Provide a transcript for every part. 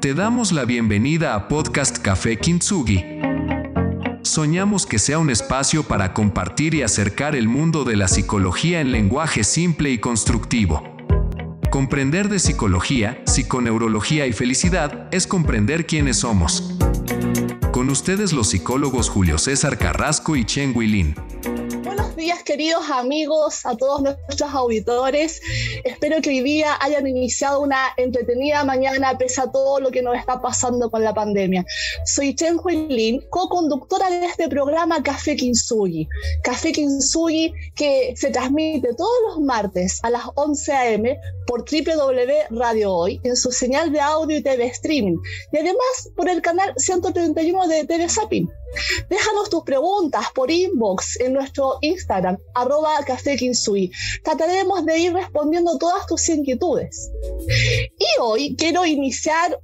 Te damos la bienvenida a Podcast Café Kintsugi. Soñamos que sea un espacio para compartir y acercar el mundo de la psicología en lenguaje simple y constructivo. Comprender de psicología, psiconeurología y felicidad es comprender quiénes somos. Con ustedes los psicólogos Julio César Carrasco y Chen Huilin días, queridos amigos, a todos nuestros auditores. Espero que hoy día hayan iniciado una entretenida mañana pese a todo lo que nos está pasando con la pandemia. Soy Chen Huilin, co-conductora de este programa Café Kinsugi. Café Kinsugi que se transmite todos los martes a las 11 a.m. por www Radio Hoy en su señal de audio y TV streaming y además por el canal 131 de TV Sapin. Déjanos tus preguntas por inbox en nuestro Instagram, arroba Café Trataremos de ir respondiendo todas tus inquietudes. Y hoy quiero iniciar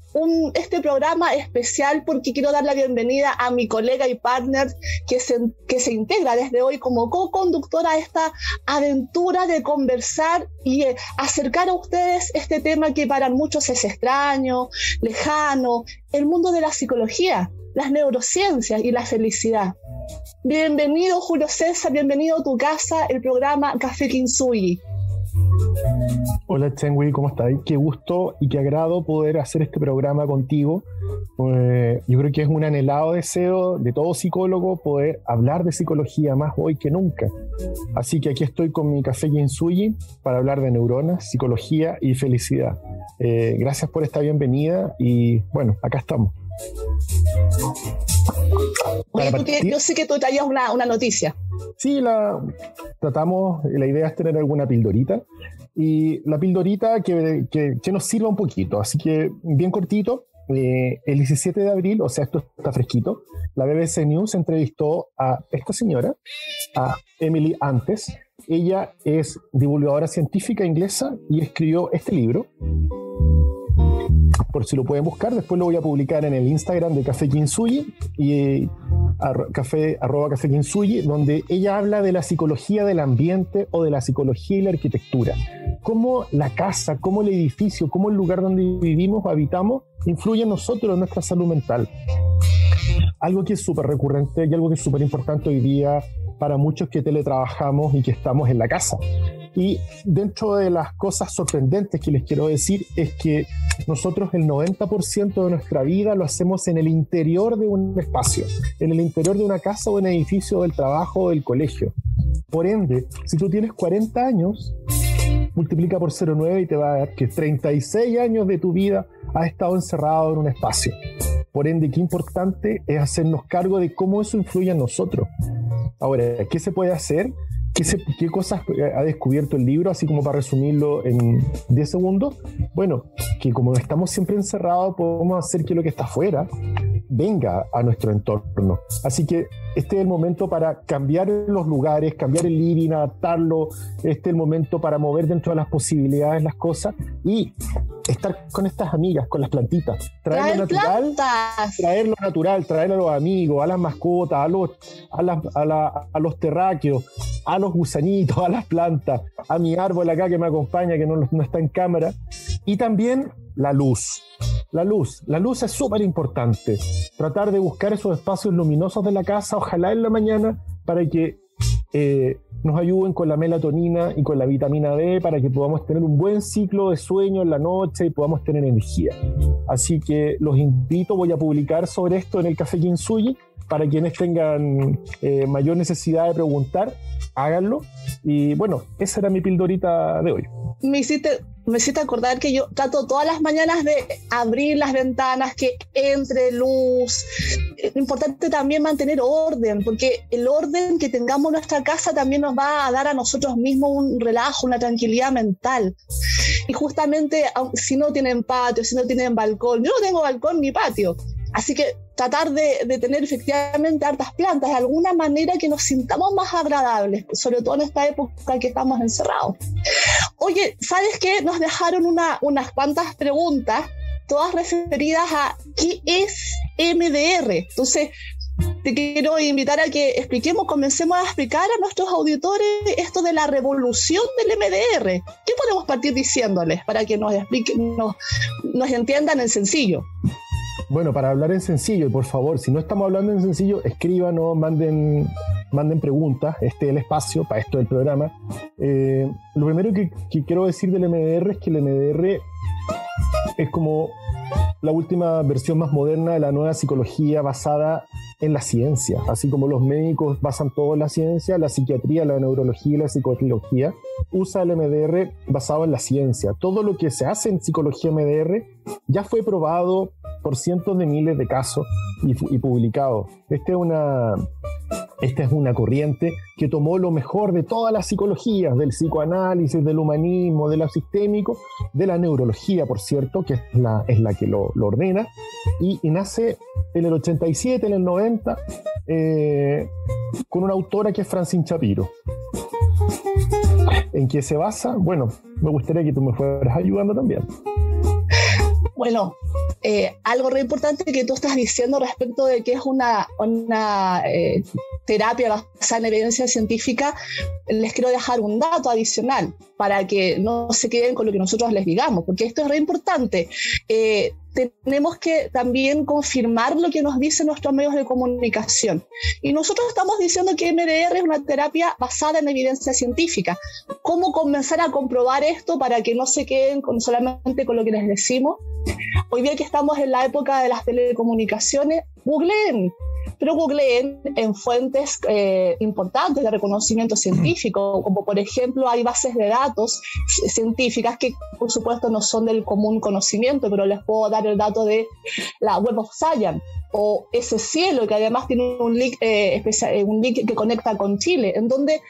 este programa especial porque quiero dar la bienvenida a mi colega y partner que se, que se integra desde hoy como co-conductora a esta aventura de conversar y eh, acercar a ustedes este tema que para muchos es extraño, lejano, el mundo de la psicología las neurociencias y la felicidad. Bienvenido Julio César, bienvenido a tu casa, el programa Café Kinsugi. Hola Chengui, ¿cómo estás? Qué gusto y qué agrado poder hacer este programa contigo. Eh, yo creo que es un anhelado deseo de todo psicólogo poder hablar de psicología más hoy que nunca. Así que aquí estoy con mi café Kinsugi para hablar de neuronas, psicología y felicidad. Eh, gracias por esta bienvenida y bueno, acá estamos yo sé que tú traías una, una noticia. Sí, la tratamos, la idea es tener alguna pildorita y la pildorita que, que, nos sirva un poquito, así que bien cortito. Eh, el 17 de abril, o sea, esto está fresquito, la BBC News entrevistó a esta señora, a Emily Antes. Ella es divulgadora científica inglesa y escribió este libro por si lo pueden buscar. Después lo voy a publicar en el Instagram de Café Kinsuyi y café, arroba Café Kinsuyi, donde ella habla de la psicología del ambiente o de la psicología y la arquitectura. Cómo la casa, cómo el edificio, cómo el lugar donde vivimos o habitamos influye en nosotros, en nuestra salud mental. Algo que es súper recurrente y algo que es súper importante hoy día para muchos que teletrabajamos y que estamos en la casa. Y dentro de las cosas sorprendentes que les quiero decir es que nosotros el 90% de nuestra vida lo hacemos en el interior de un espacio, en el interior de una casa o un edificio del trabajo o del colegio. Por ende, si tú tienes 40 años, multiplica por 0,9 y te va a dar que 36 años de tu vida has estado encerrado en un espacio. Por ende, qué importante es hacernos cargo de cómo eso influye en nosotros. Ahora, ¿qué se puede hacer? ¿Qué, cosas ha descubierto el libro, así como para resumirlo en 10 segundos? Bueno, que como estamos siempre encerrados, podemos hacer que lo que está afuera venga a nuestro entorno. Así que este es el momento para cambiar los lugares, cambiar el living, adaptarlo. Este es el momento para mover dentro de las posibilidades las cosas y estar con estas amigas, con las plantitas. Traer, lo natural, traer lo natural, traer a los amigos, a las mascotas, a los, a, a, los terráqueos, a los gusanitos, a las plantas, a mi árbol acá que me acompaña, que no, no está en cámara. Y también la luz. La luz. La luz es súper importante. Tratar de buscar esos espacios luminosos de la casa, ojalá en la mañana, para que eh, nos ayuden con la melatonina y con la vitamina D para que podamos tener un buen ciclo de sueño en la noche y podamos tener energía. Así que los invito, voy a publicar sobre esto en el Café Kinsuyi para quienes tengan eh, mayor necesidad de preguntar, háganlo. Y bueno, esa era mi pildorita de hoy. Me hiciste, me hiciste acordar que yo trato todas las mañanas de abrir las ventanas, que entre luz. Es importante también mantener orden, porque el orden que tengamos en nuestra casa también nos va a dar a nosotros mismos un relajo, una tranquilidad mental. Y justamente si no tienen patio, si no tienen balcón, yo no tengo balcón ni patio. Así que tratar de, tener efectivamente hartas plantas de alguna manera que nos sintamos más agradables, sobre todo en esta época que estamos encerrados. Oye, ¿sabes qué? Nos dejaron unas cuantas preguntas, todas referidas a qué es MDR. Entonces, te quiero invitar a que expliquemos, comencemos a explicar a nuestros auditores esto de la revolución del MDR. ¿Qué podemos partir diciéndoles para que nos expliquen, nos, nos entiendan en sencillo? Bueno, para hablar en sencillo, por favor, si no estamos hablando en sencillo, escríbanos, manden, manden preguntas, este es el espacio para esto del programa. Eh, lo primero que, que, quiero decir del MDR es que el MDR es como la última versión más moderna de la nueva psicología basada en la ciencia. Así como los médicos basan todo en la ciencia, la psiquiatría, la neurología y la psicotrilogía usa el MDR basado en la ciencia. Todo lo que se hace en psicología MDR ya fue probado por cientos de miles de casos y, y publicado. Esta es una esta es una corriente que tomó lo mejor de todas las psicologías, del psicoanálisis, del humanismo, de lo sistémico, de la neurología, por cierto, que es la, es que lo, ordena, y, y, nace en el 87, en el 90, eh, con una autora que es Francine Chapiro. ¿En qué se basa? Bueno, me gustaría que tú me fueras ayudando también. Bueno, eh, algo re importante que tú estás diciendo respecto de que es una, una eh, terapia basada en evidencia científica, les quiero dejar un dato adicional para que no se queden con lo que nosotros les digamos, porque esto es re importante. Eh, tenemos que también confirmar lo que nos dicen nuestros medios de comunicación. Y nosotros estamos diciendo que MDR es una terapia basada en evidencia científica. ¿Cómo comenzar a comprobar esto para que no se queden con, solamente con lo que les decimos? Hoy día que estamos en la época de las telecomunicaciones, googleen, pero googleen en fuentes eh, importantes de reconocimiento científico, como por ejemplo hay bases de datos científicas que por supuesto no son del común conocimiento, pero les puedo dar el dato de la Web of Science o ese cielo que además tiene un link, eh, eh, un link que conecta con Chile, en donde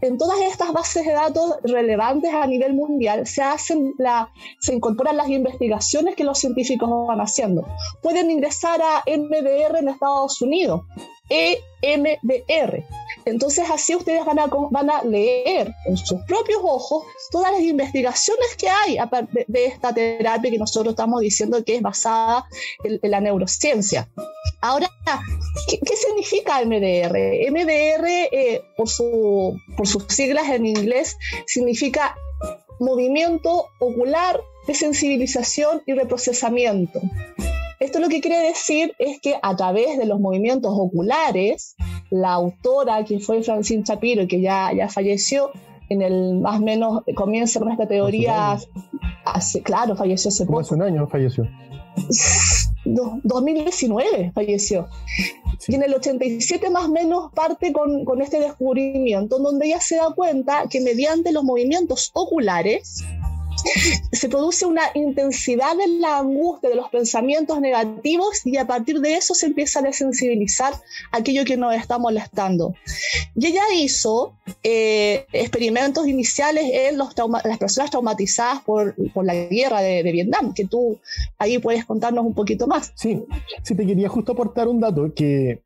en todas estas bases de datos relevantes a nivel mundial se hacen la, se incorporan las investigaciones que los científicos van haciendo. Pueden ingresar a MDR en Estados Unidos, EMDR. Entonces así ustedes van a, van a leer en sus propios ojos todas las investigaciones que hay de esta terapia que nosotros estamos diciendo que es basada en, en la neurociencia. Ahora, ¿qué, ¿qué, significa MDR? MDR, eh, por, su, por sus siglas en inglés, significa movimiento ocular de sensibilización y reprocesamiento. Esto lo que quiere decir es que a través de los movimientos oculares, la autora, que fue Francine Chapiro, que ya, ya falleció, en el más o menos comienza con esta teoría, hace, claro, falleció hace poco. Hace un año falleció. 2019 falleció. Sí. Y en el 87 más o menos parte con, con este descubrimiento, donde ella se da cuenta que mediante los movimientos oculares, se produce una intensidad en la angustia de los pensamientos negativos y a partir de eso se empieza a desensibilizar aquello que nos está molestando. Y ella hizo eh, experimentos iniciales en los las personas traumatizadas por, por la guerra de, de, Vietnam, que tú ahí puedes contarnos un poquito más. Sí, sí, te quería justo aportar un dato que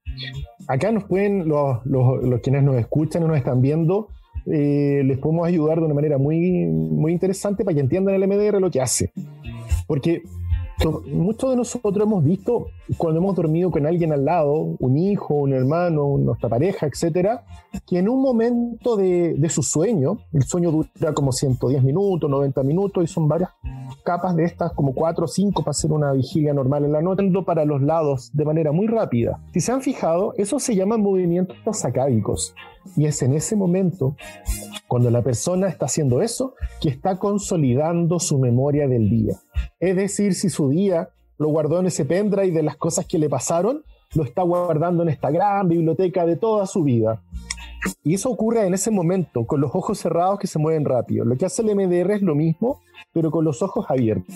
acá nos pueden, los, los, los quienes nos escuchan y nos están viendo, eh, les podemos ayudar de una manera muy, muy interesante para que entiendan el MDR lo que hace. Porque muchos de nosotros hemos visto cuando hemos dormido con alguien al lado, un hijo, un hermano, nuestra pareja, etcétera, que en un momento de, de, su sueño, el sueño dura como 110 minutos, 90 minutos, y son varias capas de estas, como 4 o 5 para hacer una vigilia normal en la noche, para los lados de manera muy rápida. Si se han fijado, eso se llaman movimientos sacádicos. Y es en ese momento, cuando la persona está haciendo eso, que está consolidando su memoria del día. Es decir, si su día lo guardó en ese pendrive de las cosas que le pasaron, lo está guardando en esta gran biblioteca de toda su vida. Y eso ocurre en ese momento, con los ojos cerrados que se mueven rápido. Lo que hace el MDR es lo mismo, pero con los ojos abiertos,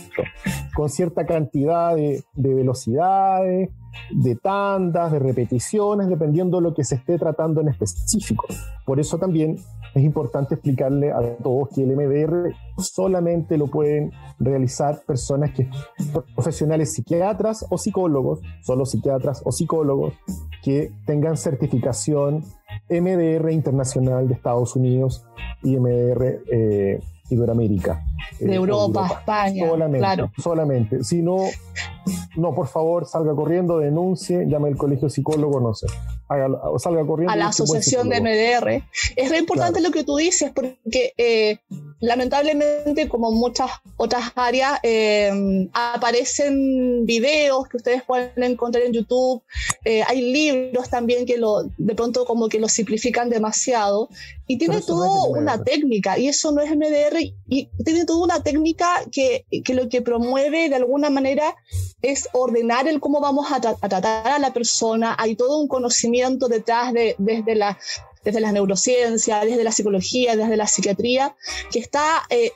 con cierta cantidad de, de velocidades, de tandas, de repeticiones, dependiendo de lo que se esté tratando en específico. Por eso también es importante explicarle a todos que el MDR solamente lo pueden realizar personas que profesionales psiquiatras o psicólogos, solo psiquiatras o psicólogos que tengan certificación MDR internacional de Estados Unidos y MDR eh, Iberoamérica. De Europa, España. Solamente, claro. solamente. Si no, no, por favor, salga corriendo, denuncie, llame al colegio psicólogo, no sé. salga corriendo. A la asociación de MDR. Es re importante lo que tú dices porque eh, lamentablemente, como muchas otras áreas, eh, aparecen videos que ustedes pueden encontrar en YouTube. Eh, hay libros también que lo, de pronto como que lo simplifican demasiado. Y tiene toda una técnica, y eso no es MDR, y tiene toda una técnica que, que lo que promueve de alguna manera es ordenar el cómo vamos a, a, tratar a la persona. Hay todo un conocimiento detrás de, desde la desde las neurociencias, desde la psicología, desde la psiquiatría, que está eh,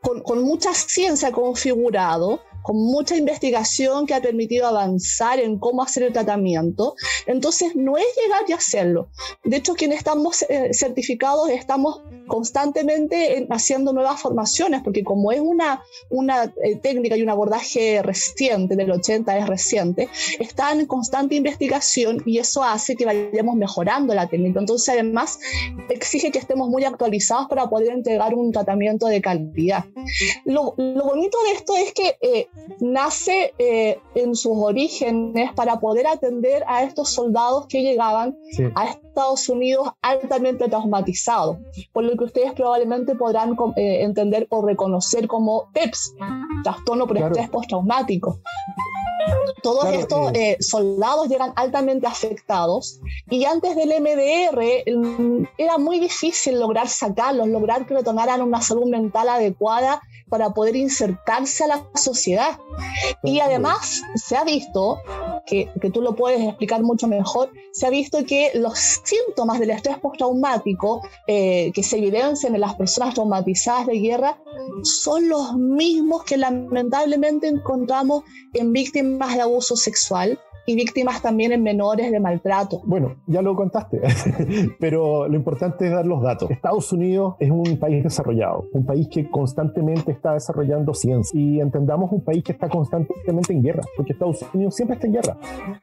con, con, mucha ciencia configurado con mucha investigación que ha permitido avanzar en cómo hacer el tratamiento. Entonces, no es llegar y hacerlo. De hecho, quienes estamos eh, certificados estamos constantemente haciendo nuevas formaciones, porque como es una, una eh, técnica y un abordaje reciente, del 80 es reciente, están en constante investigación y eso hace que vayamos mejorando la técnica. Entonces, además, exige que estemos muy actualizados para poder entregar un tratamiento de calidad. Lo, lo bonito de esto es que eh, nace eh, en sus orígenes para poder atender a estos soldados que llegaban a Estados Unidos altamente traumatizados, por lo que ustedes probablemente podrán eh, entender o reconocer como TEPS, trastorno por estrés postraumático. Todos estos eh, soldados llegan altamente afectados y antes del MDR era muy difícil lograr sacarlos, lograr que retomaran una salud mental adecuada para poder insertarse a la sociedad. Y además se ha visto, que, que, tú lo puedes explicar mucho mejor, se ha visto que los síntomas del estrés postraumático eh, que se evidencian en las personas traumatizadas de guerra son los mismos que lamentablemente encontramos en víctimas de abuso sexual y víctimas también en menores de maltrato. Bueno, ya lo contaste, pero lo importante es dar los datos. Estados Unidos es un país desarrollado, un país que constantemente está desarrollando ciencia y entendamos un país que está constantemente en guerra, porque Estados Unidos siempre está en guerra.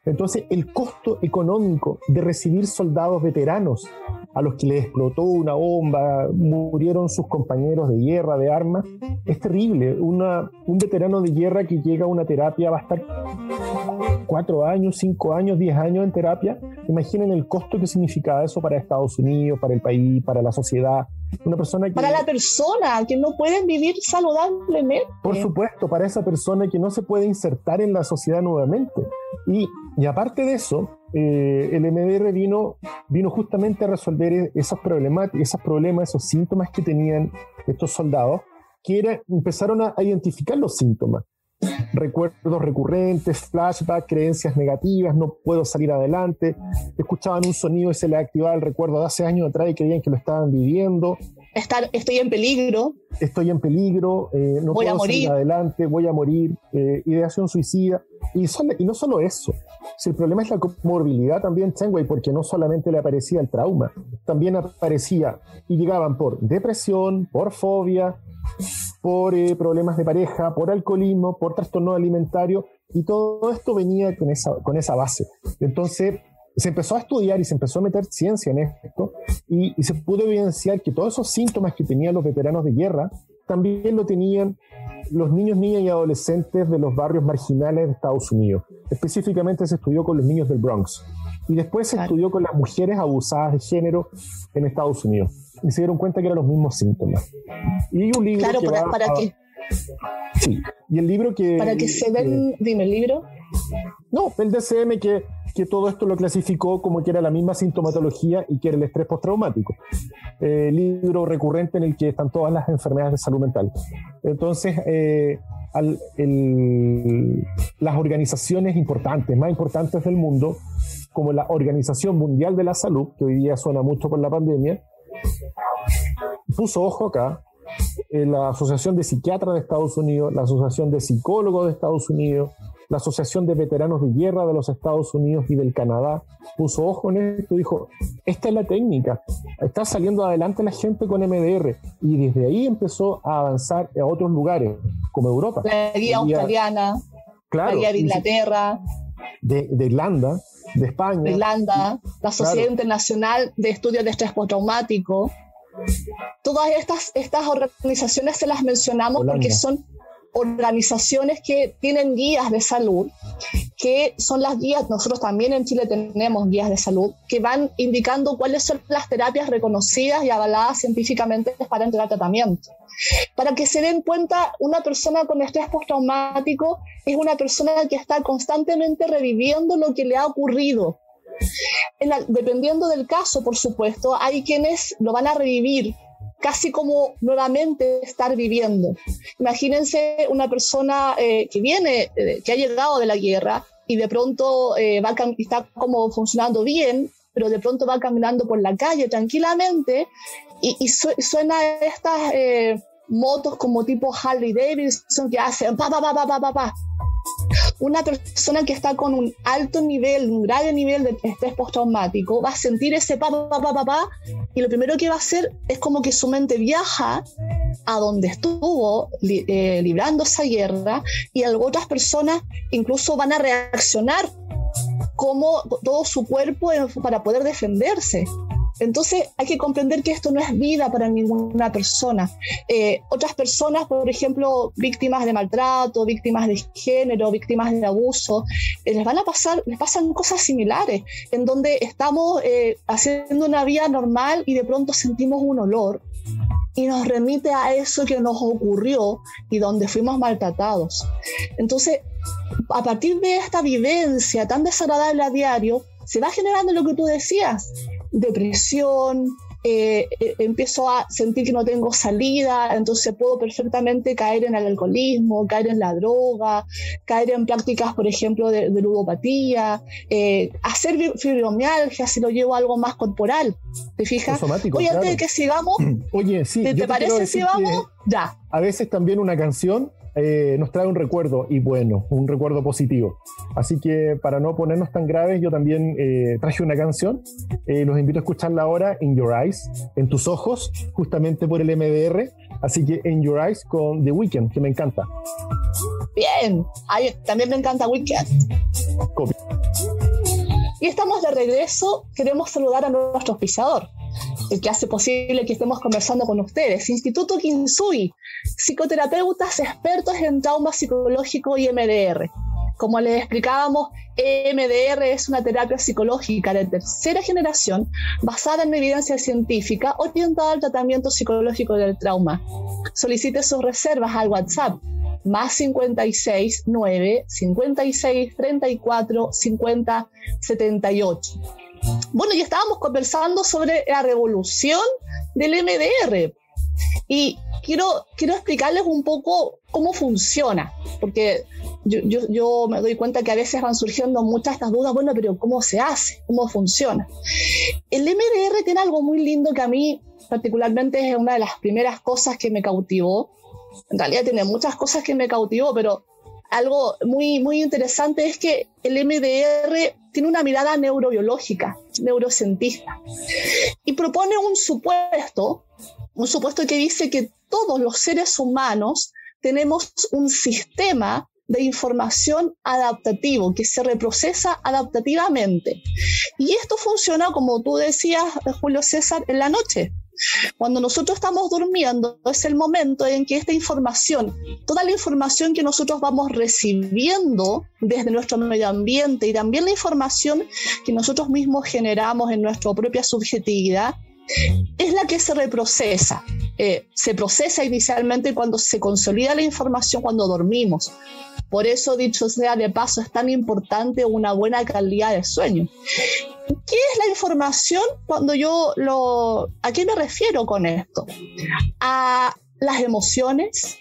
Entonces, el costo económico de recibir soldados veteranos a los que les explotó una bomba, murieron sus compañeros de guerra, de armas, es terrible. Una, un veterano de guerra que llega a una terapia va a estar cuatro años, cinco años, diez años en terapia. Imaginen el costo que significa eso para Estados Unidos, para el país, para la sociedad. Una persona que, para la persona que no puede vivir saludablemente. Por supuesto, para esa persona que no se puede insertar en la sociedad nuevamente. Y, y aparte de eso, eh, el MDR vino, vino justamente a resolver esos problemas, esos problemas, esos síntomas que tenían estos soldados, que era, empezaron a, identificar los síntomas. Recuerdos recurrentes, flashbacks, creencias negativas, no puedo salir adelante. Escuchaban un sonido y se les activaba el recuerdo de hace años atrás y creían que lo estaban viviendo. Estar, estoy en peligro. Estoy en peligro, eh, no puedo salir adelante, voy a morir, eh, ideación suicida. Y, y no solo eso, si el problema es la comorbilidad también, Chengwei, porque no solamente le aparecía el trauma, también aparecía y llegaban por depresión, por fobia, por eh, problemas de pareja, por alcoholismo, por trastorno alimentario, y todo esto venía con esa, con esa base. Entonces, se empezó a estudiar y se empezó a meter ciencia en esto, y, y se pudo evidenciar que todos esos síntomas que tenían los veteranos de guerra también lo tenían los niños, niñas y adolescentes de los barrios marginales de Estados Unidos. Específicamente se estudió con los niños del Bronx. Y después se estudió con las mujeres abusadas de género en Estados Unidos. Y se dieron cuenta que eran los mismos síntomas. Y un libro claro, que para, para qué. Sí. Y el libro que... Para que se den... dime, ¿el libro? No, el DCM que que todo esto lo clasificó como que era la misma sintomatología y que era el estrés postraumático. Eh, libro recurrente en el que están todas las enfermedades de salud mental. Entonces, eh, las organizaciones importantes, más importantes del mundo, como la Organización Mundial de la Salud, que hoy día suena mucho con la pandemia, puso ojo acá, eh, la Asociación de Psiquiatras de Estados Unidos, la Asociación de Psicólogos de Estados Unidos, la Asociación de Veteranos de Guerra de los Estados Unidos y del Canadá puso ojo en esto y dijo, esta es la técnica, está saliendo adelante la gente con MDR y desde ahí empezó a avanzar a otros lugares, como Europa. La guía australiana, la guía de Inglaterra. De, Irlanda, de España. De Irlanda, la Sociedad Internacional de Estudios de Estrés Postraumático. Todas estas, estas organizaciones se las mencionamos porque son organizaciones que tienen guías de salud, que son las guías, nosotros también en Chile tenemos guías de salud, que van indicando cuáles son las terapias reconocidas y avaladas científicamente para entregar tratamiento. Para que se den cuenta, una persona con estrés postraumático es una persona que está constantemente reviviendo lo que le ha ocurrido. dependiendo del caso, por supuesto, hay quienes lo van a revivir casi como nuevamente estar viviendo. Imagínense una persona eh, que viene, eh, que ha llegado de la guerra y de pronto eh, está como funcionando bien, pero de pronto va caminando por la calle tranquilamente y, suena estas motos como tipo Harley Davidson que hacen pa pa pa pa pa pa pa una persona que está con un alto nivel, un grave nivel de estrés postraumático, va a sentir ese pa, pa, pa, pa, pa, y lo primero que va a hacer es como que su mente viaja a donde estuvo eh, librando esa guerra y otras personas incluso van a reaccionar como todo su cuerpo para poder defenderse. Entonces hay que comprender que esto no es vida para ninguna persona. Eh, otras personas, por ejemplo, víctimas de maltrato, víctimas de género, víctimas de abuso, eh, les van a pasar, les pasan cosas similares, en donde estamos eh, haciendo una vida normal y de pronto sentimos un olor y nos remite a eso que nos ocurrió y donde fuimos maltratados. Entonces, a partir de esta vivencia tan desagradable a diario, se va generando lo que tú decías, depresión, eh, eh, empiezo a sentir que no tengo salida, entonces puedo perfectamente caer en el alcoholismo, caer en la droga, caer en prácticas, por ejemplo, de, ludopatía, eh, hacer fibromialgia si lo llevo a algo más corporal. ¿Te fijas? Oye, antes de que sigamos, Oye, sí, ¿te, parece si vamos? Ya. A veces también una canción eh, nos trae un recuerdo y bueno, un recuerdo positivo. Así que para no ponernos tan graves, yo también eh, traje una canción. Eh, los invito a escucharla ahora, In Your Eyes, en tus ojos, justamente por el MDR. Así que In Your Eyes con The Weeknd, que me encanta. Bien, también me encanta Weeknd. Y estamos de regreso. Queremos saludar a nuestro auspiciador, el que hace posible que estemos conversando con ustedes. Instituto Kinsui, psicoterapeutas expertos en trauma psicológico y MDR. Como les explicábamos, MDR es una terapia psicológica de tercera generación basada en evidencia científica orientada al tratamiento psicológico del trauma. Solicite sus reservas al WhatsApp más 56 9 56 34 50 78. Bueno, ya estábamos conversando sobre la revolución del MDR y quiero, quiero explicarles un poco cómo funciona, porque yo, me doy cuenta que a veces van surgiendo muchas estas dudas, bueno, pero ¿cómo se hace? ¿Cómo funciona? El MDR tiene algo muy lindo que a mí particularmente es una de las primeras cosas que me cautivó. En realidad tiene muchas cosas que me cautivó, pero algo muy, muy interesante es que el MDR tiene una mirada neurobiológica, neurocientista, y propone un supuesto, un supuesto que dice que todos los seres humanos tenemos un sistema de información adaptativo que se reprocesa adaptativamente. Y esto funciona, como tú decías, Julio César, en la noche. Cuando nosotros estamos durmiendo es el momento en que esta información, toda la información que nosotros vamos recibiendo desde nuestro medio ambiente y también la información que nosotros mismos generamos en nuestra propia subjetividad, es la que se reprocesa. Eh, se procesa inicialmente cuando se consolida la información cuando dormimos. Por eso, dicho sea de paso, es tan importante una buena calidad de sueño. ¿Qué es la información cuando yo lo... ¿A qué me refiero con esto? A las emociones,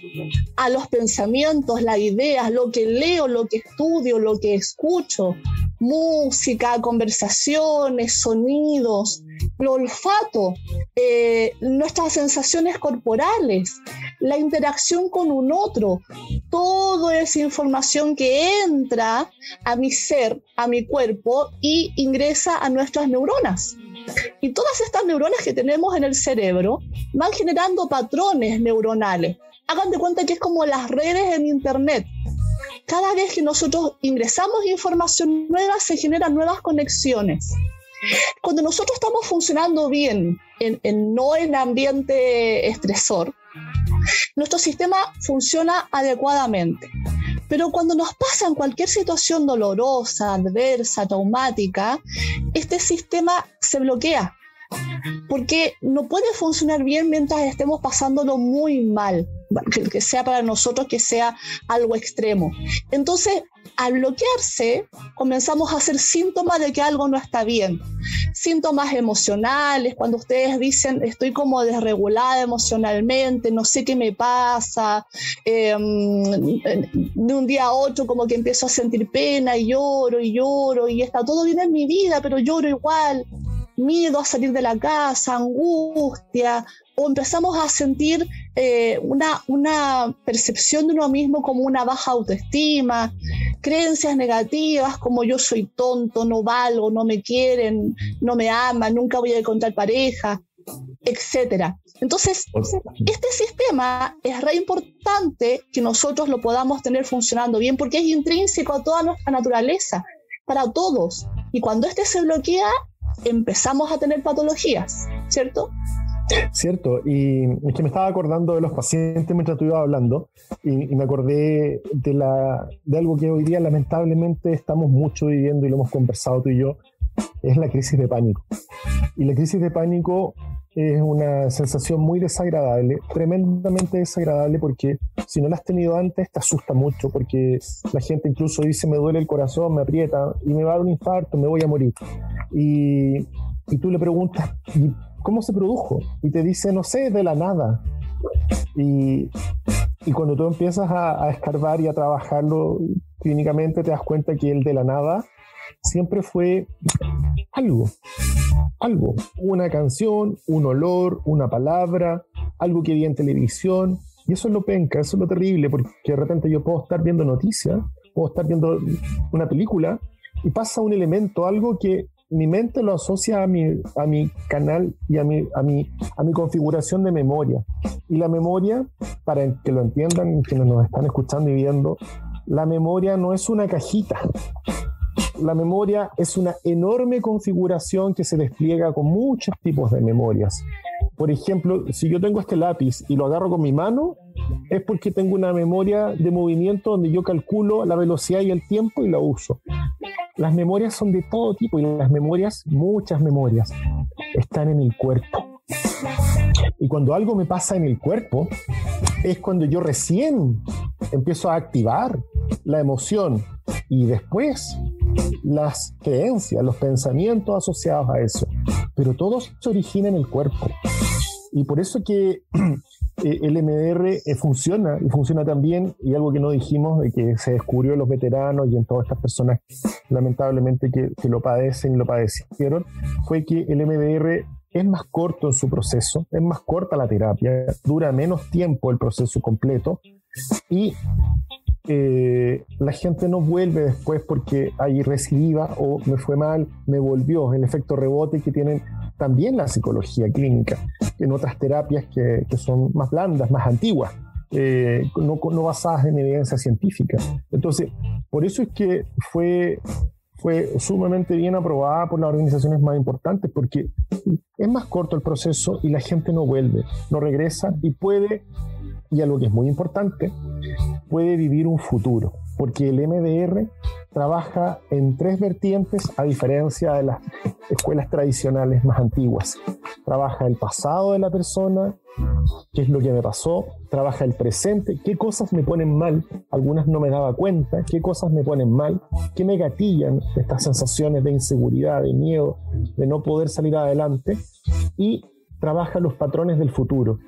a los pensamientos, las ideas, lo que leo, lo que estudio, lo que escucho, música, conversaciones, sonidos, el olfato, eh, nuestras sensaciones corporales, la interacción con un otro, toda esa información que entra a mi ser, a mi cuerpo y ingresa a nuestras neuronas. Y todas estas neuronas que tenemos en el cerebro van generando patrones neuronales. Hagan de cuenta que es como las redes en Internet. Cada vez que nosotros ingresamos información nueva, se generan nuevas conexiones. Cuando nosotros estamos funcionando bien en, no en ambiente estresor, nuestro sistema funciona adecuadamente. Pero cuando nos pasa en cualquier situación dolorosa, adversa, traumática, este sistema se bloquea porque no puede funcionar bien mientras estemos pasándolo muy mal, que, sea para nosotros que sea algo extremo. Entonces, al bloquearse, comenzamos a hacer síntomas de que algo no está bien. Síntomas emocionales, cuando ustedes dicen estoy como desregulada emocionalmente, no sé qué me pasa, em, de un día a otro como que empiezo a sentir pena y lloro y lloro y está todo bien en mi vida, pero lloro igual miedo a salir de la casa, angustia, o empezamos a sentir eh, una, una percepción de uno mismo como una baja autoestima, creencias negativas como yo soy tonto, no valgo, no me quieren, no me aman, nunca voy a encontrar pareja, etcétera. Entonces, este sistema es re importante que nosotros lo podamos tener funcionando bien porque es intrínseco a toda nuestra naturaleza, para todos. Y cuando este se bloquea, empezamos a tener patologías, ¿cierto? Cierto, y es que me estaba acordando de los pacientes mientras tú ibas hablando y, me acordé de, la, de algo que hoy día lamentablemente estamos mucho viviendo y lo hemos conversado tú y yo, es la crisis de pánico. Y la crisis de pánico es una sensación muy desagradable, tremendamente desagradable porque si no la has tenido antes te asusta mucho porque la gente incluso dice me duele el corazón, me aprieta y me va a dar un infarto, me voy a morir. Y, y tú le preguntas, ¿cómo se produjo? Y te dice, no sé, de la nada. Y, y cuando tú empiezas a, escarbar y a trabajarlo clínicamente te das cuenta que el de la nada siempre fue algo, algo, una canción, un olor, una palabra, algo que vi en televisión. Y eso es lo penca, eso es lo terrible, porque de repente yo puedo estar viendo noticias, puedo estar viendo una película y pasa un elemento, algo que mi mente lo asocia a mi, a mi canal y a mi, a, mi, a mi configuración de memoria. Y la memoria, para que lo entiendan quienes nos están escuchando y viendo, la memoria no es una cajita, la memoria es una enorme configuración que se despliega con muchos tipos de memorias. Por ejemplo, si yo tengo este lápiz y lo agarro con mi mano, es porque tengo una memoria de movimiento donde yo calculo la velocidad y el tiempo y la uso. Las memorias son de todo tipo y las memorias, muchas memorias, están en el cuerpo. Y cuando algo me pasa en el cuerpo, es cuando yo recién empiezo a activar la emoción y después las creencias, los pensamientos asociados a eso. Pero todo se origina en el cuerpo. Y por eso que el MDR eh, funciona y funciona también, y algo que no dijimos, de que se descubrió en los veteranos y en todas estas personas lamentablemente que, que lo padecen y lo padecieron, fue que el MDR es más corto en su proceso, es más corta la terapia, dura menos tiempo el proceso completo y eh, la gente no vuelve después porque hay recidiva o me fue mal, me volvió, el efecto rebote que tienen también la psicología clínica, en otras terapias que, son más blandas, más antiguas. Eh, no, no, basadas en evidencia científica. Entonces, por eso es que fue, fue sumamente bien aprobada por las organizaciones más importantes, porque es más corto el proceso y la gente no vuelve, no regresa y puede y algo que es muy importante, puede vivir un futuro, porque el MDR trabaja en tres vertientes a diferencia de las escuelas tradicionales más antiguas. Trabaja el pasado de la persona, qué es lo que me pasó, trabaja el presente, qué cosas me ponen mal, algunas no me daba cuenta, qué cosas me ponen mal, qué me gatillan estas sensaciones de inseguridad, de miedo, de no poder salir adelante y trabaja los patrones del futuro.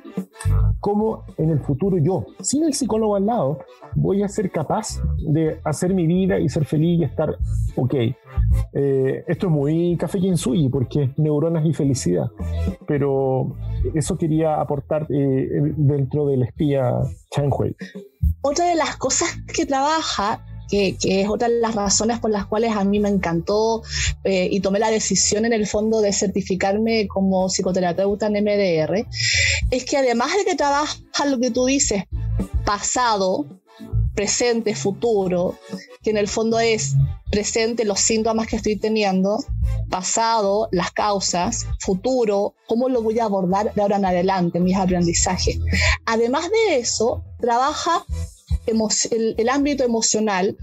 Cómo en el futuro yo, sin el psicólogo al lado, voy a ser capaz de hacer mi vida y ser feliz y estar ok. Eh, esto es muy café Kinsui porque es neuronas y felicidad, pero eso quería aportar eh, dentro del espía Chang Hui. Otra de las cosas que trabaja que, es otra de las razones por las cuales a mí me encantó eh, y tomé la decisión en el fondo de certificarme como psicoterapeuta en MDR, es que además de que trabaja lo que tú dices, pasado, presente, futuro, que en el fondo es presente los síntomas que estoy teniendo, pasado, las causas, futuro, cómo lo voy a abordar de ahora en adelante mis aprendizajes. Además de eso, trabaja el, ámbito emocional,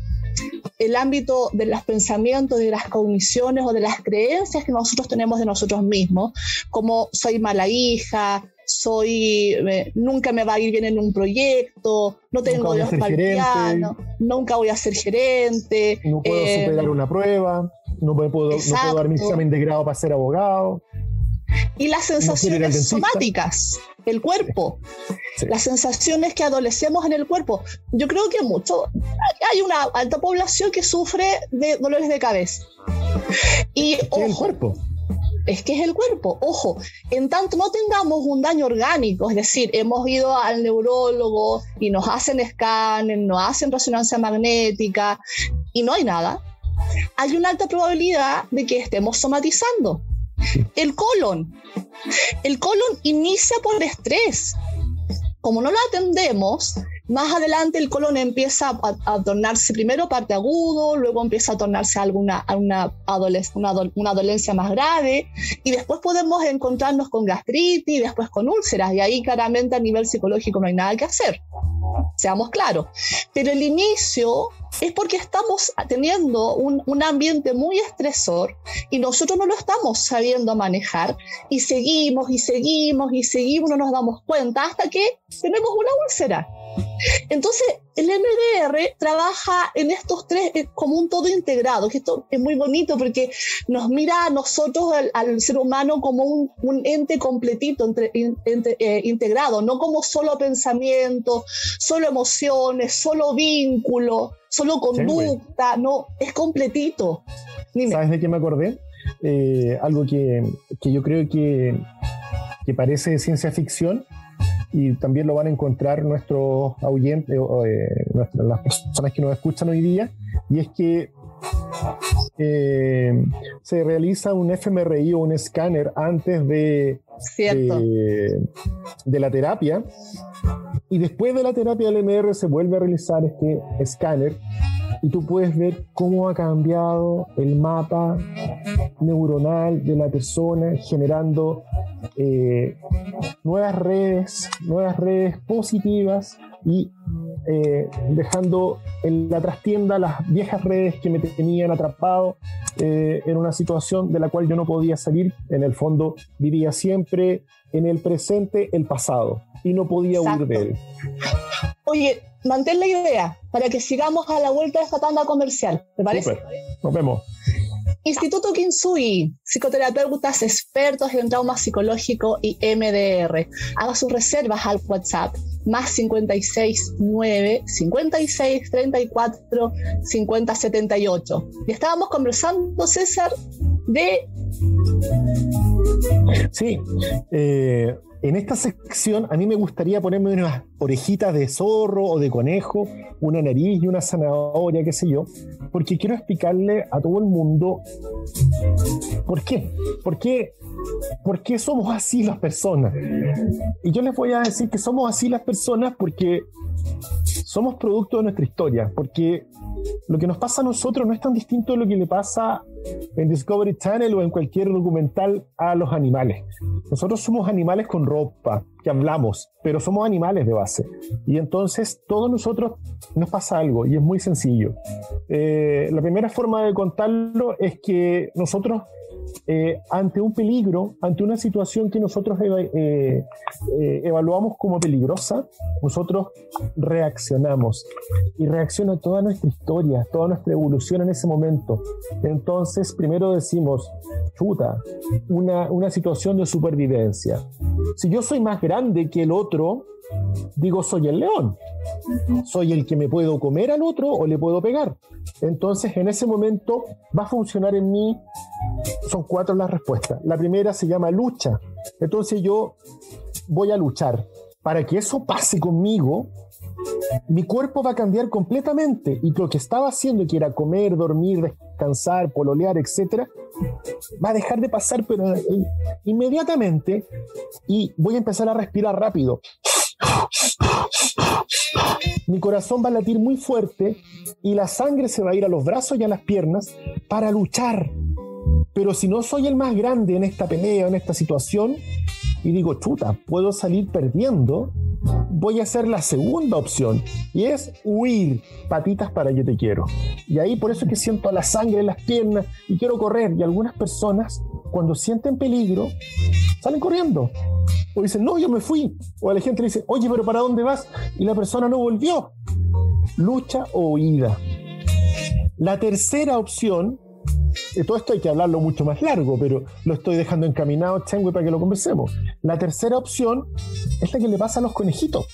el ámbito de los pensamientos, de las cogniciones o de las creencias que nosotros tenemos de nosotros mismos, como soy mala hija, soy nunca me va a ir bien en un proyecto, no tengo Dios para piano, nunca voy a ser gerente, no puedo eh, superar una prueba, no puedo, no puedo dar mi examen de grado para ser abogado. Y las sensaciones somáticas, el cuerpo, las sensaciones que adolecemos en el cuerpo. Yo creo que mucho, hay una alta población que sufre de dolores de cabeza. Y el cuerpo es que es el cuerpo. Ojo, en tanto no tengamos un daño orgánico, es decir, hemos ido al neurólogo y nos hacen escáner, nos hacen resonancia magnética y no hay nada, hay una alta probabilidad de que estemos somatizando. El colon. El colon inicia por estrés. Como no lo atendemos, más adelante el colon empieza a, tornarse primero parte agudo, luego empieza a tornarse alguna, una, una, dolencia más grave y después podemos encontrarnos con gastritis después con úlceras y ahí claramente a nivel psicológico no hay nada que hacer. Seamos claros. Pero el inicio es porque estamos teniendo un, ambiente muy estresor y nosotros no lo estamos sabiendo manejar y seguimos y seguimos y seguimos, no nos damos cuenta hasta que tenemos una úlcera. Entonces, el MDR trabaja en estos tres eh, como un todo integrado, que esto es muy bonito porque nos mira a nosotros, al, ser humano, como un, ente completito, entre, eh, integrado, no como solo pensamiento, solo emociones, solo vínculo, solo conducta, no, es completito. ¿Sabes de qué me acordé? Eh, algo que, que, yo creo que, que parece ciencia ficción, y también lo van a encontrar nuestros oyentes, eh, las personas que nos escuchan hoy día, y es que eh, se realiza un fMRI o un escáner antes de, de, la terapia, y después de la terapia del MR se vuelve a realizar este escáner y tú puedes ver cómo ha cambiado el mapa neuronal de la persona generando eh, nuevas redes, nuevas redes positivas y eh, dejando en la trastienda las viejas redes que me tenían atrapado eh, en una situación de la cual yo no podía salir. En el fondo vivía siempre en el presente el pasado y no podía huir de él. Oye, mantén la idea para que sigamos a la vuelta de esta tanda comercial. ¿Te parece? Nos vemos. Instituto Kinsui, psicoterapeutas expertos en trauma psicológico y MDR. Haga sus reservas al WhatsApp más 56 9 56 34 50 78. Y estábamos conversando, César, de. Sí, eh, en esta sección a mí me gustaría ponerme unas orejitas de zorro o de conejo, una nariz y una zanahoria, qué sé yo, porque quiero explicarle a todo el mundo por qué. ¿Por qué? ¿Por qué somos así las personas? Y yo les voy a decir que somos así las personas porque somos producto de nuestra historia, porque lo que nos pasa a nosotros no es tan distinto de lo que le pasa en Discovery Channel o en cualquier documental a los animales. Nosotros somos animales con ropa, que hablamos, pero somos animales de base. Y entonces todos nosotros nos pasa algo y es muy sencillo. Eh, la primera forma de contarlo es que nosotros eh, ante un peligro, ante una situación que nosotros eh, eh, evaluamos como peligrosa, nosotros reaccionamos y reacciona toda nuestra historia, toda nuestra evolución en ese momento. Entonces, primero decimos, chuta, una, una situación de supervivencia. Si yo soy más grande que el otro, digo soy el león. Soy el que me puedo comer al otro o le puedo pegar. Entonces, en ese momento va a funcionar en mí. Son cuatro las respuestas. La primera se llama lucha. Entonces yo voy a luchar. Para que eso pase conmigo, mi cuerpo va a cambiar completamente y lo que estaba haciendo, que era comer, dormir, descansar, pololear, etcétera, va a dejar de pasar, pero inmediatamente y voy a empezar a respirar rápido mi corazón va a latir muy fuerte y la sangre se va a ir a los brazos y a las piernas para luchar. Pero si no soy el más grande en esta pelea, en esta situación, y digo, chuta, puedo salir perdiendo, voy a hacer la segunda opción y es huir, patitas para que te quiero. Y ahí por eso es que siento la sangre en las piernas y quiero correr. Y algunas personas, cuando sienten peligro, salen corriendo. O dicen, no, yo me fui. O a la gente le dice, oye, pero ¿para dónde vas? Y la persona no volvió. Lucha o huida. La tercera opción todo esto hay que hablarlo mucho más largo, pero lo estoy dejando encaminado, Chengui, para que lo conversemos. La tercera opción es la que le pasa a los conejitos,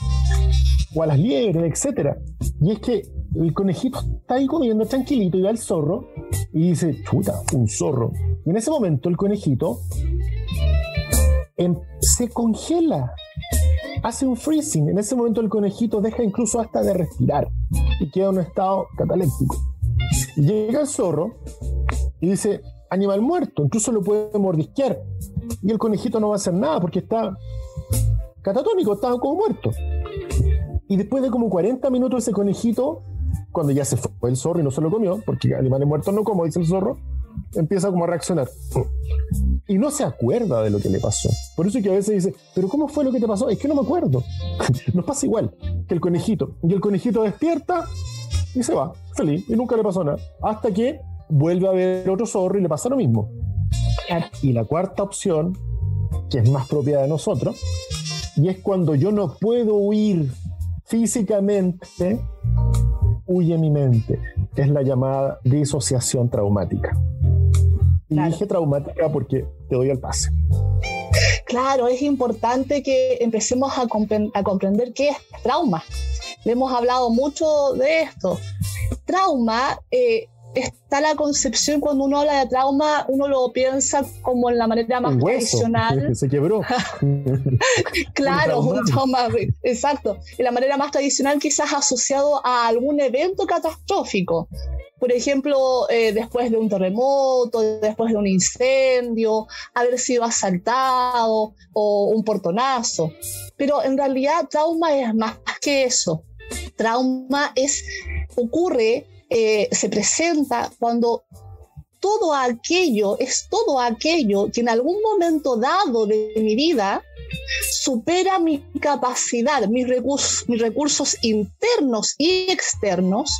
o a las liebres, etc. Y es que el conejito está ahí comiendo tranquilito y va al zorro y dice, chuta, un zorro. Y en ese momento el conejito em, se congela, hace un freezing. En ese momento el conejito deja incluso hasta de respirar y queda en un estado cataléptico. Llega el zorro y dice, animal muerto, incluso lo puede mordisquear. Y el conejito no va a hacer nada porque está catatónico, está como muerto. Y después de como 40 minutos ese conejito, cuando ya se fue el zorro y no se lo comió, porque animales muertos no como, dice el zorro, empieza como a reaccionar. Y no se acuerda de lo que le pasó. Por eso es que a veces dice, pero ¿cómo fue lo que te pasó? Es que no me acuerdo. Nos pasa igual que el conejito. Y el conejito despierta y se va, feliz, y nunca le pasó nada. Hasta que vuelve a ver otro zorro y le pasa lo mismo. Y la cuarta opción, que es más propia de nosotros, y es cuando yo no puedo huir físicamente, huye mi mente. Es la llamada disociación traumática. Y dije traumática porque te doy el pase. Claro, es importante que empecemos a, a comprender qué es trauma. Le hemos hablado mucho de esto. Trauma eh, está la concepción cuando uno habla de trauma, uno lo piensa como en la manera más tradicional. Se quebró. claro, un trauma, exacto. En la manera más tradicional quizás asociado a algún evento catastrófico. Por ejemplo, eh, después de un terremoto, después de un incendio, haber sido asaltado o un portonazo. Pero en realidad trauma es más que eso. Trauma es, ocurre eh, se presenta cuando todo aquello es todo aquello que en algún momento dado de mi vida supera mi capacidad, mis recursos, mis recursos internos y externos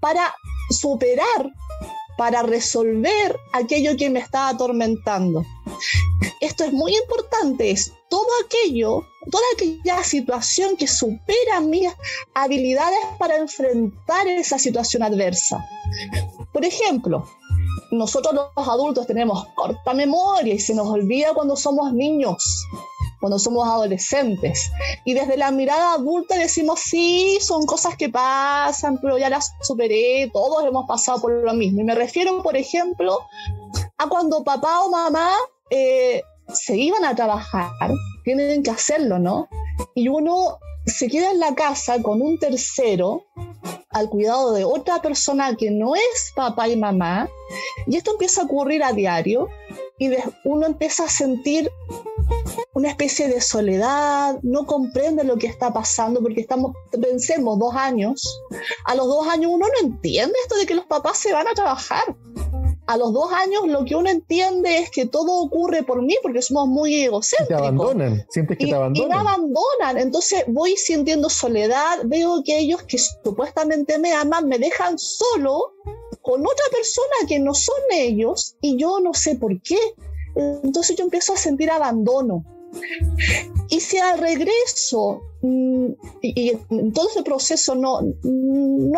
para superar, para resolver aquello que me está atormentando. Esto es muy importante, es todo aquello toda aquella situación que supera mis habilidades para enfrentar esa situación adversa. Por ejemplo, nosotros los adultos tenemos corta memoria y se nos olvida cuando somos niños, cuando somos adolescentes. Y desde la mirada adulta decimos, sí, son cosas que pasan, pero ya las superé, todos hemos pasado por lo mismo. Y me refiero, por ejemplo, a cuando papá o mamá eh, se iban a trabajar tienen que hacerlo, ¿no? Y uno se queda en la casa con un tercero al cuidado de otra persona que no es papá y mamá, y esto empieza a ocurrir a diario, y uno empieza a sentir una especie de soledad, no comprende lo que está pasando, porque estamos, pensemos, dos años, a los dos años uno no entiende esto de que los papás se van a trabajar a los dos años lo que uno entiende es que todo ocurre por mí porque somos muy egocéntricos. te abandonan, sientes que te abandonan. Y me abandonan, entonces voy sintiendo soledad, veo que ellos que supuestamente me aman me dejan solo con otra persona que no son ellos y yo no sé por qué. Entonces yo empiezo a sentir abandono. Y si al regreso mm, y, en todo ese proceso no, no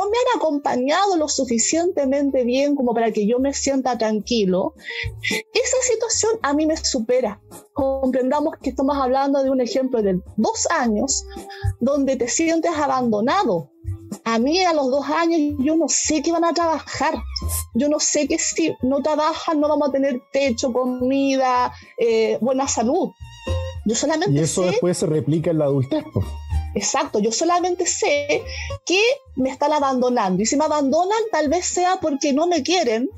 me han acompañado lo suficientemente bien como para que yo me sienta tranquilo, esa situación a mí me supera. Comprendamos que estamos hablando de un ejemplo de dos años donde te sientes abandonado. A mí a los dos años yo no sé que van a trabajar. Yo no sé que si no trabajan no vamos a tener techo, comida, eh, buena salud. Yo solamente y eso después se replica en la adultez. Exacto, yo solamente sé que me están abandonando. Y si me abandonan, tal vez sea porque no me quieren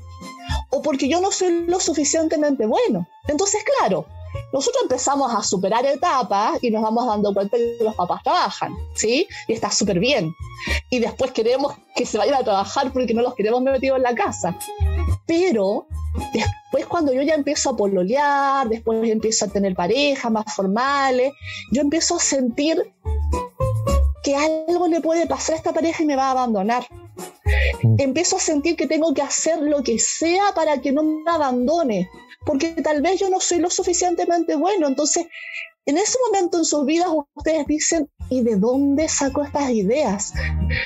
o porque yo no soy lo suficientemente bueno. Entonces, claro, nosotros empezamos a superar etapas y nos vamos dando cuenta de que los papás trabajan, ¿sí? Y está súper bien. Y después queremos que se vayan a trabajar porque no los queremos metidos en la casa. Pero después cuando yo ya empiezo a pololear, después empiezo a tener parejas más formales, yo empiezo a sentir que algo le puede pasar a esta pareja y me va a abandonar. Mm. Empiezo a sentir que tengo que hacer lo que sea para que no me abandone, porque tal vez yo no soy lo suficientemente bueno. Entonces, en ese momento en sus vidas ustedes dicen, ¿y de dónde saco estas ideas?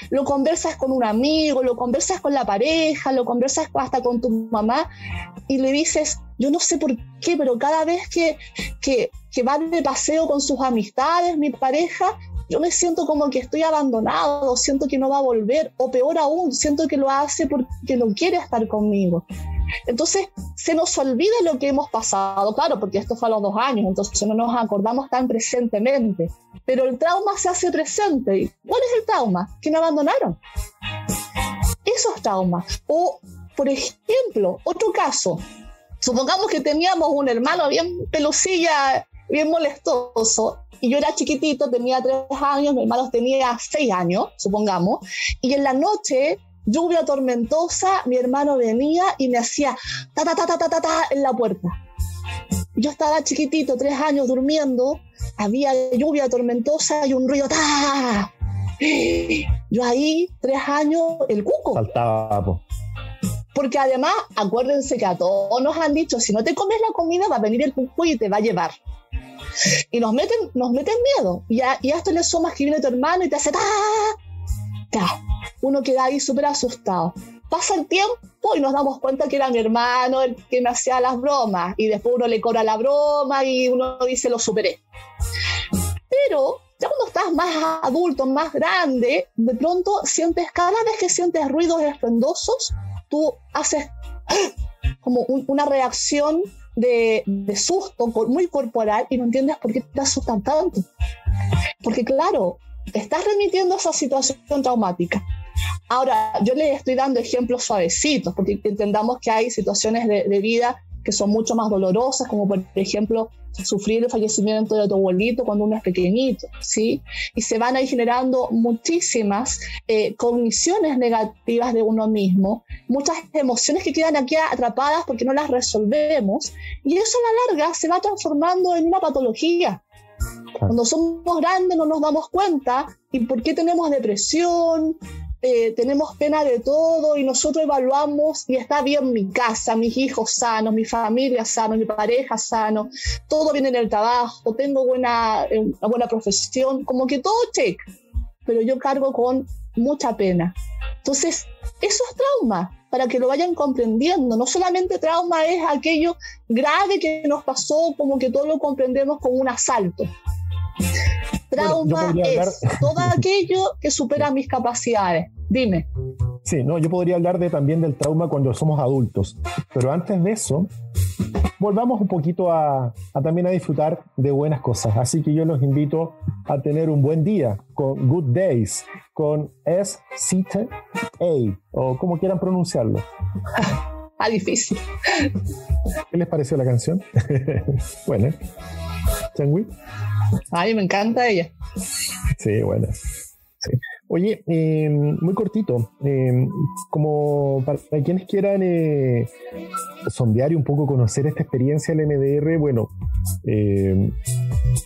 Lo conversas con un amigo, lo conversas con la pareja, lo conversas hasta con tu mamá y le dices, yo no sé por qué, pero cada vez que, que, que van de paseo con sus amistades, mi pareja, yo me siento como que estoy abandonado, siento que no va a volver, o peor aún, siento que lo hace porque no quiere estar conmigo. Entonces, se nos olvida lo que hemos pasado, claro, porque esto fue a los dos años, entonces no nos acordamos tan presentemente, pero el trauma se hace presente. ¿Cuál es el trauma? Que me abandonaron. Esos traumas. O, por ejemplo, otro caso, supongamos que teníamos un hermano bien pelusilla, bien molestoso, y yo era chiquitito, tenía tres años, mi hermano tenía seis años, supongamos, y en la noche, lluvia tormentosa, mi hermano venía y me hacía ta ta ta ta ta ta, ta en la puerta. Yo estaba chiquitito, tres años durmiendo, había lluvia tormentosa y un ruido ta. Yo ahí, tres años, el cuco. Faltaba, Porque además, acuérdense que a todos nos han dicho, si no te comes la comida, va a venir el cuco y te va a llevar. Y nos meten, nos meten miedo. Y a, y esto le sumas que viene tu hermano y te hace ¡ta! ¡ta! Uno queda ahí súper asustado. Pasa el tiempo y nos damos cuenta que era mi hermano el que me hacía las bromas. Y después uno le cobra la broma y uno dice lo superé. Pero ya cuando estás más adulto, más grande, de pronto sientes, cada vez que sientes ruidos estruendosos, tú haces como una reacción de, susto muy corporal y no entiendes por qué te asustan tanto. Porque claro, estás remitiendo a esa situación traumática. Ahora, yo les estoy dando ejemplos suavecitos, porque entendamos que hay situaciones de, de vida que son mucho más dolorosas, como por ejemplo sufrir el fallecimiento de tu abuelito cuando uno es pequeñito, ¿sí? Y se van ahí generando muchísimas eh, cogniciones negativas de uno mismo, muchas emociones que quedan aquí atrapadas porque no las resolvemos, y eso a la larga se va transformando en una patología. Cuando somos grandes no nos damos cuenta y por qué tenemos depresión, eh, tenemos pena de todo y nosotros evaluamos y está bien mi casa, mis hijos sanos, mi familia sano, mi pareja sano, todo viene en el trabajo, tengo buena, eh, una buena profesión, como que todo check, pero yo cargo con mucha pena. Entonces, eso es trauma, para que lo vayan comprendiendo. No solamente trauma es aquello grave que nos pasó, como que todo lo comprendemos como un asalto. Trauma es todo aquello que supera mis capacidades. Dime. Sí, no, yo podría hablar de, también del trauma cuando somos adultos, pero antes de eso, volvamos un poquito a, también a disfrutar de buenas cosas. Así que yo los invito a tener un buen día con Good Days, con s c t a o como quieran pronunciarlo. ah, difícil. ¿Qué les pareció la canción? bueno, ¿Changui? Ay, me encanta ella. Sí, bueno. Oye, em, muy cortito, em, como para, quienes quieran eh, sondear y un poco conocer esta experiencia del MDR, bueno, em,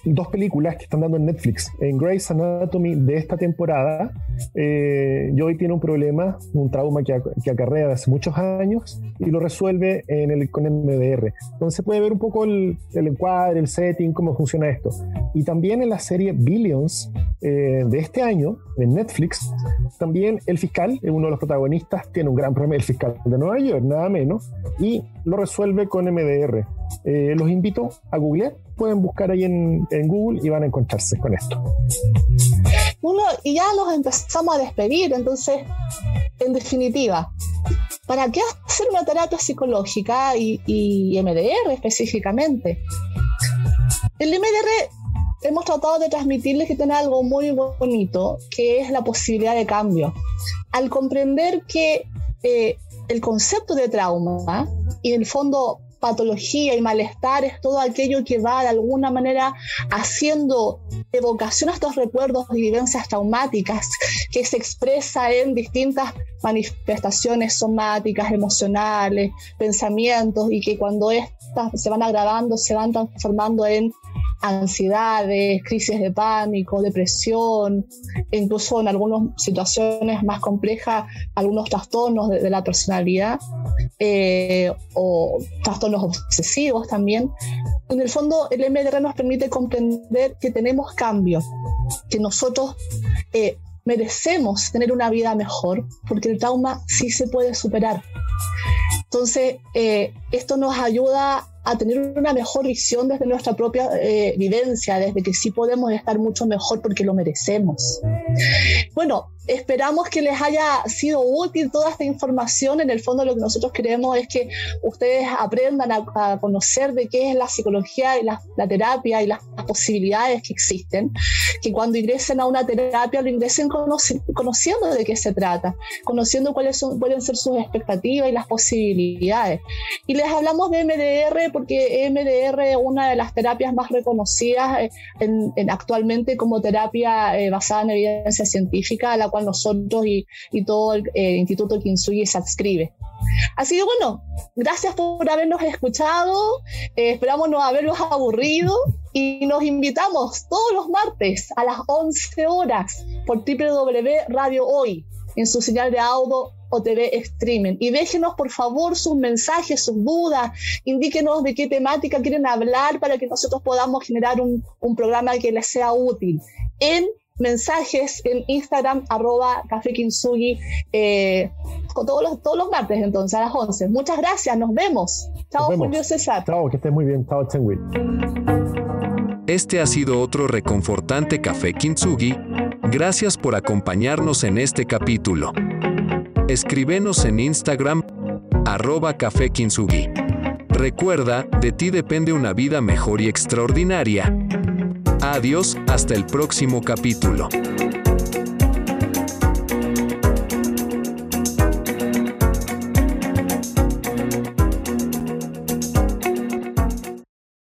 dos películas que están dando en Netflix. En Grey's Anatomy de esta temporada, eh, Joey tiene un problema, un trauma que, que, acarrea de hace muchos años y lo resuelve en el, con MDR. Entonces puede ver un poco el, el encuadre, el setting, cómo funciona esto. Y también en la serie Billions eh, de este año, en Netflix, también el fiscal, uno de los protagonistas, tiene un gran problema, el fiscal de Nueva York, nada menos, y lo resuelve con MDR. Eh, los invito a googlear, pueden buscar ahí en, Google y van a encontrarse con esto. Uno, y ya nos empezamos a despedir, entonces, en definitiva, ¿para qué hacer una terapia psicológica y, y MDR específicamente? El MDR hemos tratado de transmitirles que tiene algo muy bonito, que es la posibilidad de cambio. Al comprender que eh, el concepto de trauma y en el fondo patología y malestar es todo aquello que va de alguna manera haciendo evocación a estos recuerdos y vivencias traumáticas que se expresa en distintas manifestaciones somáticas, emocionales, pensamientos y que cuando estas se van agravando se van transformando en ansiedades, crisis de pánico, depresión, incluso en algunas situaciones más complejas, algunos trastornos de, la personalidad eh, o trastornos obsesivos también. En el fondo, el MDR nos permite comprender que tenemos cambios, que nosotros eh, merecemos tener una vida mejor, porque el trauma sí se puede superar. Entonces, eh, esto nos ayuda a tener una mejor visión desde nuestra propia eh, vivencia, desde que sí podemos estar mucho mejor porque lo merecemos. Bueno, Esperamos que les haya sido útil toda esta información. En el fondo lo que nosotros queremos es que ustedes aprendan a, conocer de qué es la psicología y la, terapia y las, posibilidades que existen. Que cuando ingresen a una terapia lo ingresen conociendo de qué se trata, conociendo cuáles son, pueden ser sus expectativas y las posibilidades. Y les hablamos de MDR porque MDR es una de las terapias más reconocidas eh, en, actualmente como terapia eh, basada en evidencia científica, a la cual nosotros y, todo el eh, Instituto Kinsugi se adscribe. Así que bueno, gracias por habernos escuchado, eh, esperamos no haberlos aburrido y nos invitamos todos los martes a las 11 horas por www Radio Hoy en su señal de audio o TV streaming. Y déjenos por favor sus mensajes, sus dudas, indíquenos de qué temática quieren hablar para que nosotros podamos generar un, un programa que les sea útil en mensajes en Instagram, arroba Café eh, con todos los, todos los martes entonces a las 11. Muchas gracias, nos vemos. Chao, Julio César. Chao, que estés muy bien. Chao, Chenwi. Este ha sido otro reconfortante Café Kintsugi. Gracias por acompañarnos en este capítulo. Escríbenos en Instagram, arroba Café Kintsugi. Recuerda, de ti depende una vida mejor y extraordinaria. Adiós, hasta el próximo capítulo.